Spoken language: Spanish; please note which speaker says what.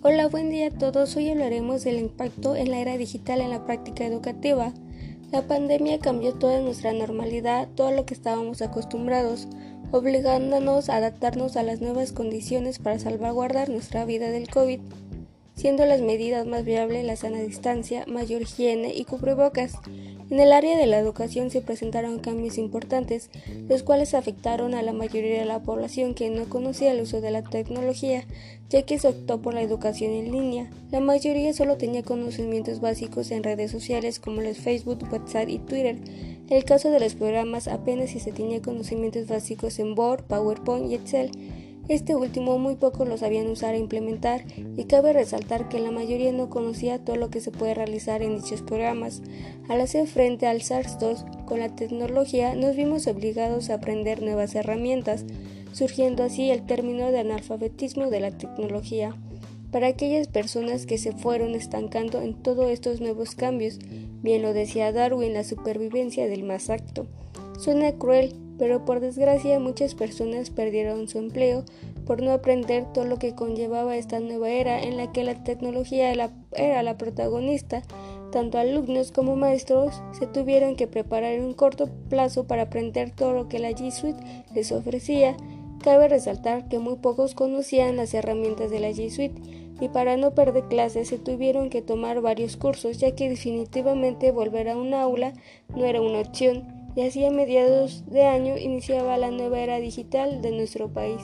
Speaker 1: Hola, buen día a todos. Hoy hablaremos del impacto en la era digital en la práctica educativa. La pandemia cambió toda nuestra normalidad, todo lo que estábamos acostumbrados, obligándonos a adaptarnos a las nuevas condiciones para salvaguardar nuestra vida del COVID, siendo las medidas más viables la sana distancia, mayor higiene y cubrebocas. En el área de la educación se presentaron cambios importantes, los cuales afectaron a la mayoría de la población que no conocía el uso de la tecnología, ya que se optó por la educación en línea. La mayoría solo tenía conocimientos básicos en redes sociales como los Facebook, WhatsApp y Twitter. En el caso de los programas apenas si se tenía conocimientos básicos en Word, PowerPoint y Excel. Este último muy pocos lo sabían usar e implementar y cabe resaltar que la mayoría no conocía todo lo que se puede realizar en dichos programas. Al hacer frente al SARS-2 con la tecnología nos vimos obligados a aprender nuevas herramientas, surgiendo así el término de analfabetismo de la tecnología. Para aquellas personas que se fueron estancando en todos estos nuevos cambios, bien lo decía Darwin, la supervivencia del más acto. Suena cruel, pero por desgracia muchas personas perdieron su empleo por no aprender todo lo que conllevaba esta nueva era en la que la tecnología era la protagonista. Tanto alumnos como maestros se tuvieron que preparar en un corto plazo para aprender todo lo que la G Suite les ofrecía. Cabe resaltar que muy pocos conocían las herramientas de la G Suite y para no perder clases se tuvieron que tomar varios cursos ya que definitivamente volver a un aula no era una opción y así a mediados de año iniciaba la nueva era digital de nuestro país.